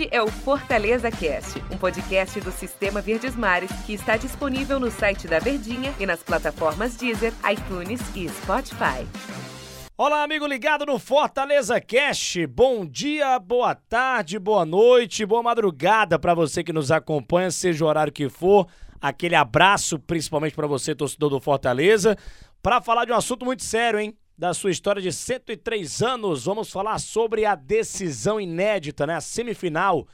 Este é o Fortaleza Cast, um podcast do Sistema Verdes Mares que está disponível no site da Verdinha e nas plataformas Deezer, iTunes e Spotify. Olá, amigo ligado no Fortaleza Cast. Bom dia, boa tarde, boa noite, boa madrugada para você que nos acompanha, seja o horário que for. Aquele abraço, principalmente para você, torcedor do Fortaleza, para falar de um assunto muito sério, hein? Da sua história de 103 anos. Vamos falar sobre a decisão inédita, né? A semifinal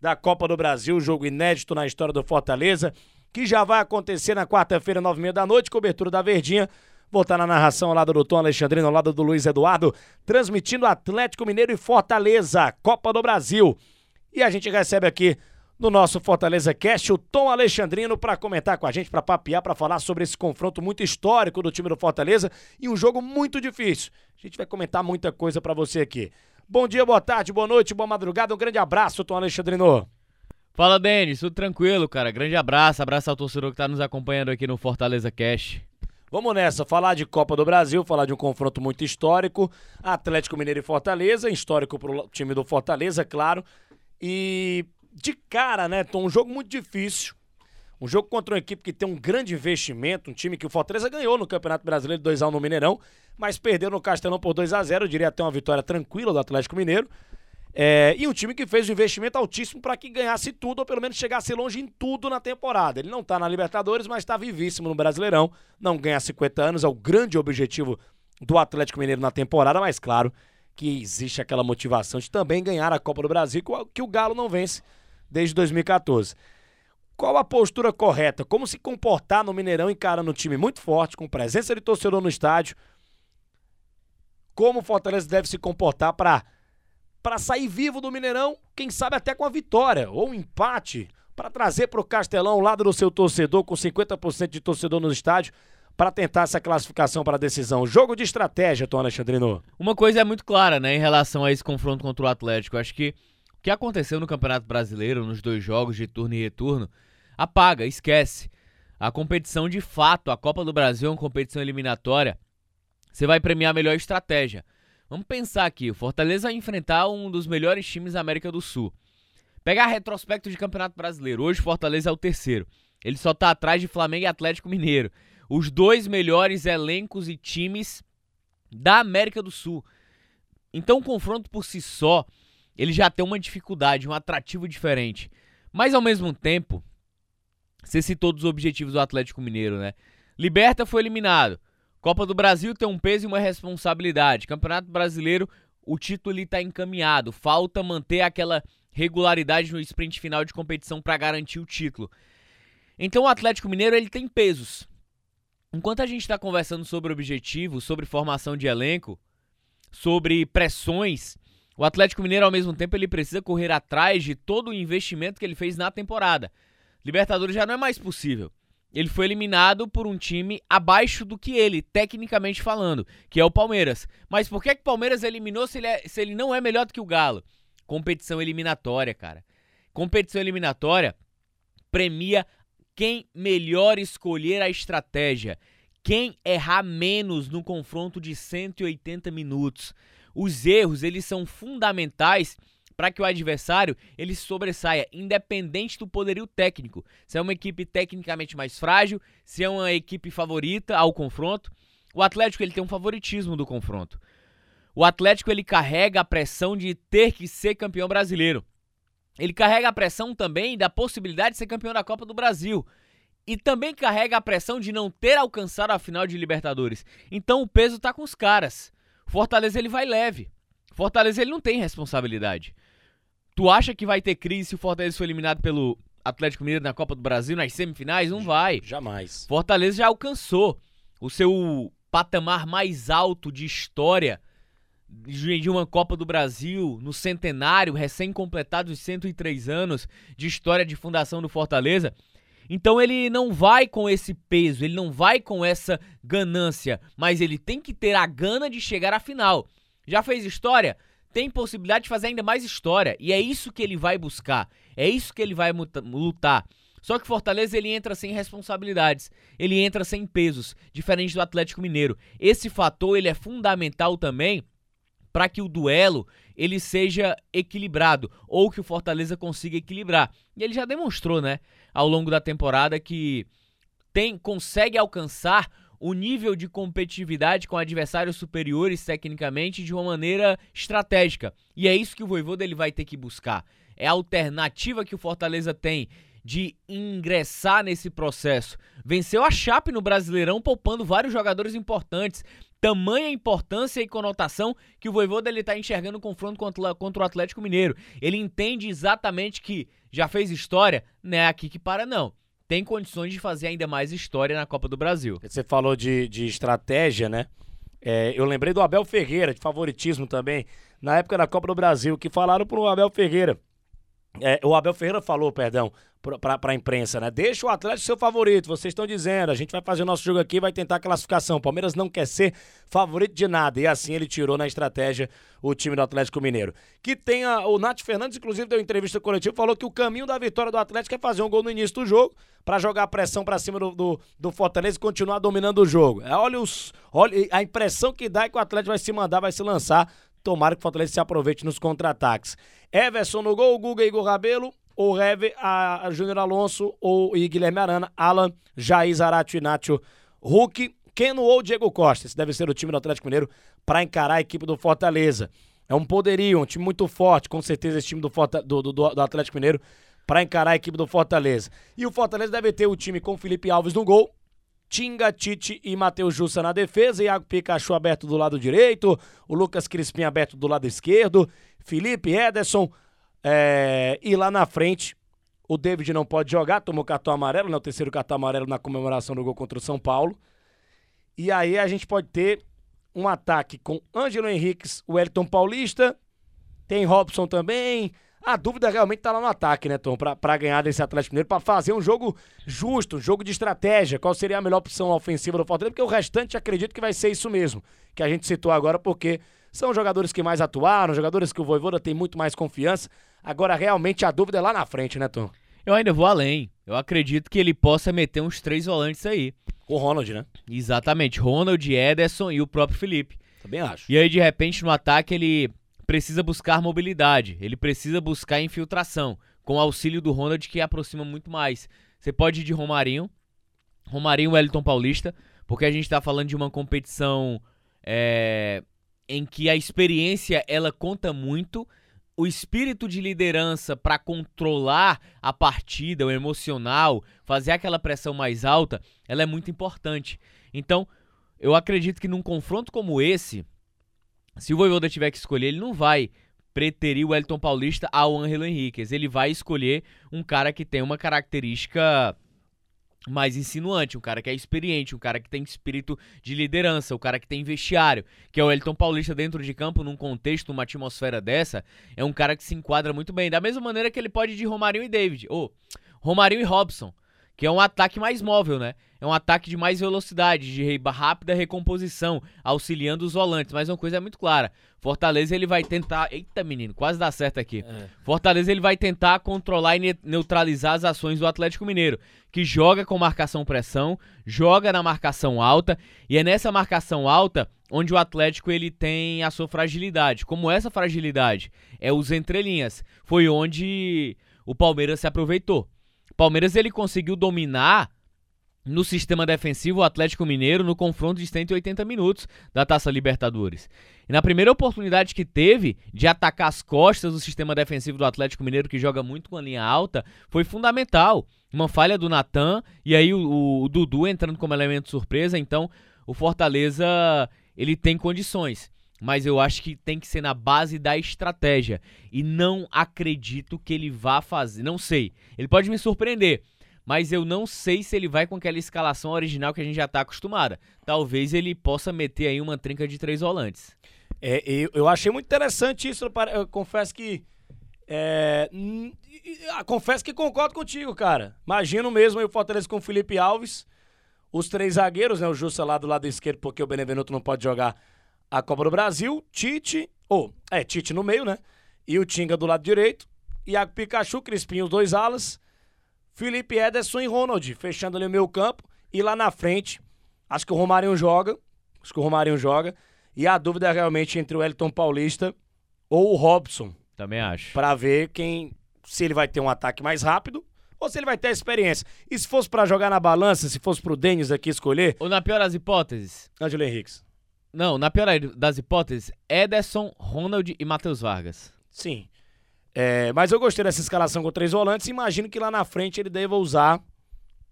da Copa do Brasil, jogo inédito na história do Fortaleza, que já vai acontecer na quarta-feira, nove e meia da noite, cobertura da Verdinha. Vou estar na narração ao lado do Tom Alexandrino, ao lado do Luiz Eduardo, transmitindo Atlético Mineiro e Fortaleza, Copa do Brasil. E a gente recebe aqui no nosso Fortaleza Cast, o Tom Alexandrino, para comentar com a gente, para papear, para falar sobre esse confronto muito histórico do time do Fortaleza e um jogo muito difícil. A gente vai comentar muita coisa para você aqui. Bom dia, boa tarde, boa noite, boa madrugada. Um grande abraço, Tom Alexandrino. Fala, Denis, tudo tranquilo, cara. Grande abraço, abraço ao torcedor que está nos acompanhando aqui no Fortaleza Cast. Vamos nessa, falar de Copa do Brasil, falar de um confronto muito histórico. Atlético Mineiro e Fortaleza, histórico para o time do Fortaleza, claro. E de cara, né, Tom? Um jogo muito difícil. Um jogo contra uma equipe que tem um grande investimento, um time que o Fortaleza ganhou no Campeonato Brasileiro 2x1 no Mineirão, mas perdeu no Castelão por 2x0, eu diria até uma vitória tranquila do Atlético Mineiro. É, e um time que fez um investimento altíssimo para que ganhasse tudo, ou pelo menos chegasse longe em tudo na temporada. Ele não está na Libertadores, mas está vivíssimo no Brasileirão. Não ganha 50 anos, é o grande objetivo do Atlético Mineiro na temporada, mas claro que existe aquela motivação de também ganhar a Copa do Brasil, que o Galo não vence desde 2014. Qual a postura correta? Como se comportar no Mineirão encarando um time muito forte, com presença de torcedor no estádio? Como o Fortaleza deve se comportar para para sair vivo do Mineirão, quem sabe até com a vitória ou um empate, para trazer para o Castelão o lado do seu torcedor, com 50% de torcedor no estádio, para tentar essa classificação para a decisão. Jogo de estratégia, Tom Alexandrino. Uma coisa é muito clara, né, em relação a esse confronto contra o Atlético. Acho que que aconteceu no Campeonato Brasileiro, nos dois jogos de turno e retorno, apaga, esquece. A competição de fato, a Copa do Brasil é uma competição eliminatória. Você vai premiar a melhor estratégia. Vamos pensar aqui, o Fortaleza vai enfrentar um dos melhores times da América do Sul. Pegar retrospecto de Campeonato Brasileiro. Hoje o Fortaleza é o terceiro. Ele só está atrás de Flamengo e Atlético Mineiro. Os dois melhores elencos e times da América do Sul. Então o confronto por si só ele já tem uma dificuldade, um atrativo diferente. Mas ao mesmo tempo, você citou dos objetivos do Atlético Mineiro, né? Liberta foi eliminado. Copa do Brasil tem um peso e uma responsabilidade. Campeonato Brasileiro, o título está encaminhado. Falta manter aquela regularidade no sprint final de competição para garantir o título. Então o Atlético Mineiro ele tem pesos. Enquanto a gente está conversando sobre objetivos, sobre formação de elenco, sobre pressões, o Atlético Mineiro, ao mesmo tempo, ele precisa correr atrás de todo o investimento que ele fez na temporada. Libertadores já não é mais possível. Ele foi eliminado por um time abaixo do que ele, tecnicamente falando, que é o Palmeiras. Mas por que, que o Palmeiras eliminou se ele, é, se ele não é melhor do que o Galo? Competição eliminatória, cara. Competição eliminatória premia quem melhor escolher a estratégia. Quem errar menos no confronto de 180 minutos. Os erros, eles são fundamentais para que o adversário ele sobressaia, independente do poderio técnico. Se é uma equipe tecnicamente mais frágil, se é uma equipe favorita ao confronto, o Atlético ele tem um favoritismo do confronto. O Atlético ele carrega a pressão de ter que ser campeão brasileiro. Ele carrega a pressão também da possibilidade de ser campeão da Copa do Brasil. E também carrega a pressão de não ter alcançado a final de Libertadores. Então o peso está com os caras. Fortaleza ele vai leve. Fortaleza ele não tem responsabilidade. Tu acha que vai ter crise se o Fortaleza for eliminado pelo Atlético Mineiro na Copa do Brasil nas semifinais? Não vai. Jamais. Fortaleza já alcançou o seu patamar mais alto de história de uma Copa do Brasil no centenário, recém-completado os 103 anos de história de fundação do Fortaleza. Então ele não vai com esse peso, ele não vai com essa ganância, mas ele tem que ter a gana de chegar à final. Já fez história? Tem possibilidade de fazer ainda mais história, e é isso que ele vai buscar, é isso que ele vai lutar. Só que Fortaleza ele entra sem responsabilidades, ele entra sem pesos, diferente do Atlético Mineiro. Esse fator ele é fundamental também para que o duelo ele seja equilibrado ou que o Fortaleza consiga equilibrar. E ele já demonstrou, né, ao longo da temporada que tem consegue alcançar o nível de competitividade com adversários superiores tecnicamente de uma maneira estratégica. E é isso que o Voivoda ele vai ter que buscar. É a alternativa que o Fortaleza tem de ingressar nesse processo. Venceu a Chape no Brasileirão, poupando vários jogadores importantes. Tamanha importância e conotação que o Voivoda ele está enxergando o confronto contra, contra o Atlético Mineiro. Ele entende exatamente que já fez história, não é aqui que para não tem condições de fazer ainda mais história na Copa do Brasil. Você falou de, de estratégia, né? É, eu lembrei do Abel Ferreira, de favoritismo também, na época da Copa do Brasil, que falaram pro Abel Ferreira. É, o Abel Ferreira falou, perdão, para a imprensa, né? Deixa o Atlético ser o favorito, vocês estão dizendo, a gente vai fazer o nosso jogo aqui vai tentar a classificação. O Palmeiras não quer ser favorito de nada. E assim ele tirou na estratégia o time do Atlético Mineiro. Que tem a, o Nath Fernandes, inclusive, deu entrevista coletiva, falou que o caminho da vitória do Atlético é fazer um gol no início do jogo, para jogar a pressão para cima do, do, do, Fortaleza e continuar dominando o jogo. É, olha, os, olha a impressão que dá é que o Atlético vai se mandar, vai se lançar. Tomara que o Fortaleza se aproveite nos contra-ataques. Everson no gol, Guga Igor Rabelo, ou Reve, a, a Júnior Alonso ou e Guilherme Arana, Alan, Jair Zarate, Inácio, Hulk, Keno ou Diego Costa. Esse deve ser o time do Atlético Mineiro para encarar a equipe do Fortaleza. É um poderio, um time muito forte, com certeza esse time do, do, do, do Atlético Mineiro para encarar a equipe do Fortaleza. E o Fortaleza deve ter o time com Felipe Alves no gol, Tinga, Tite e Matheus Jussa na defesa, Iago Pikachu aberto do lado direito, o Lucas Crispim aberto do lado esquerdo, Felipe Ederson, é, e lá na frente, o David não pode jogar, tomou cartão amarelo, né? O terceiro cartão amarelo na comemoração do gol contra o São Paulo. E aí a gente pode ter um ataque com Ângelo Henriques, o Elton Paulista, tem Robson também. A dúvida realmente tá lá no ataque, né, Tom? Pra, pra ganhar desse Atlético Mineiro, pra fazer um jogo justo, um jogo de estratégia. Qual seria a melhor opção ofensiva do Fortaleza? Porque o restante acredito que vai ser isso mesmo, que a gente citou agora, porque são jogadores que mais atuaram, jogadores que o Voivoda tem muito mais confiança. Agora, realmente, a dúvida é lá na frente, né, Tom? Eu ainda vou além. Eu acredito que ele possa meter uns três volantes aí. O Ronald, né? Exatamente. Ronald, Ederson e o próprio Felipe. Também acho. E aí, de repente, no ataque, ele precisa buscar mobilidade. Ele precisa buscar infiltração. Com o auxílio do Ronald, que aproxima muito mais. Você pode ir de Romarinho. Romarinho Wellington Paulista. Porque a gente tá falando de uma competição é, em que a experiência ela conta muito, o espírito de liderança para controlar a partida, o emocional, fazer aquela pressão mais alta, ela é muito importante. Então, eu acredito que num confronto como esse, se o Voivoda tiver que escolher, ele não vai preterir o Elton Paulista ao Angelo Henriquez. Ele vai escolher um cara que tem uma característica mais insinuante, um cara que é experiente, um cara que tem espírito de liderança, um cara que tem vestiário, que é o Elton Paulista dentro de campo, num contexto, numa atmosfera dessa, é um cara que se enquadra muito bem. Da mesma maneira que ele pode ir de Romarinho e David, ou Romarinho e Robson, que é um ataque mais móvel, né? É um ataque de mais velocidade, de rápida recomposição, auxiliando os volantes. Mas uma coisa é muito clara: Fortaleza ele vai tentar. Eita, menino, quase dá certo aqui. É. Fortaleza ele vai tentar controlar e neutralizar as ações do Atlético Mineiro, que joga com marcação-pressão, joga na marcação alta, e é nessa marcação alta onde o Atlético ele tem a sua fragilidade. Como essa fragilidade é os entrelinhas, foi onde o Palmeiras se aproveitou. Palmeiras ele conseguiu dominar no sistema defensivo o Atlético Mineiro no confronto de 180 minutos da Taça Libertadores. E na primeira oportunidade que teve de atacar as costas do sistema defensivo do Atlético Mineiro, que joga muito com a linha alta, foi fundamental. Uma falha do Natan e aí o, o, Dudu entrando como elemento surpresa. Então o Fortaleza ele tem condições. Mas eu acho que tem que ser na base da estratégia. E não acredito que ele vá fazer. Não sei. Ele pode me surpreender mas eu não sei se ele vai com aquela escalação original que a gente já está acostumada. Talvez ele possa meter aí uma trinca de três volantes. É, eu, eu achei muito interessante isso. Eu confesso que. É, confesso que concordo contigo, cara. Imagino mesmo o Fortaleza com o Felipe Alves, os três zagueiros, né? O Jussa lá do lado esquerdo, porque o Benevenuto não pode jogar a Copa do Brasil. Tite, ou, oh, é, Tite no meio, né? E o Tinga do lado direito. Iago Pikachu, Crispim, os dois alas. Felipe Ederson e Ronald, fechando ali o meu campo. E lá na frente, acho que o Romarinho joga. Acho que o Romarinho joga. E a dúvida é realmente entre o Elton Paulista ou o Robson, Também acho. Pra ver quem se ele vai ter um ataque mais rápido ou se ele vai ter a experiência. E se fosse pra jogar na balança, se fosse pro Denis aqui escolher, Ou na pior das hipóteses. Ângelo Henriques. Não, na pior das hipóteses, Ederson, Ronald e Matheus Vargas. Sim. É, mas eu gostei dessa escalação com três volantes. Imagino que lá na frente ele deva usar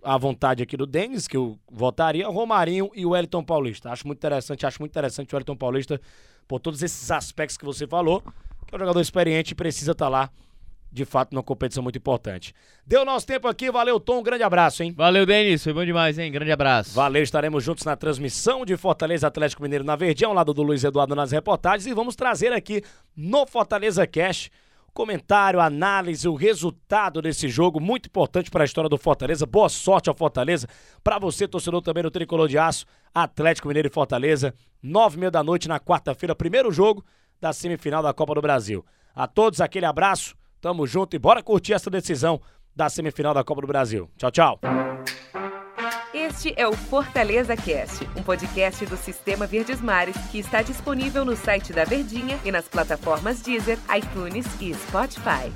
a vontade aqui do Denis, que eu votaria, Romarinho e o Wellington Paulista. Acho muito interessante, acho muito interessante o Wellington Paulista por todos esses aspectos que você falou. Que é um jogador experiente e precisa estar lá, de fato, numa competição muito importante. Deu nosso tempo aqui, valeu, Tom, um grande abraço, hein? Valeu, Denis. Foi bom demais, hein? Grande abraço. Valeu, estaremos juntos na transmissão de Fortaleza Atlético Mineiro na Verdinha, ao lado do Luiz Eduardo nas reportagens, e vamos trazer aqui no Fortaleza Cash comentário, análise, o resultado desse jogo, muito importante para a história do Fortaleza. Boa sorte ao Fortaleza. Para você, torcedor também do Tricolor de Aço, Atlético Mineiro e Fortaleza, nove e meia da noite na quarta-feira, primeiro jogo da semifinal da Copa do Brasil. A todos, aquele abraço, tamo junto e bora curtir essa decisão da semifinal da Copa do Brasil. Tchau, tchau. Este é o Fortaleza Cast, um podcast do Sistema Verdes Mares que está disponível no site da Verdinha e nas plataformas Deezer, iTunes e Spotify.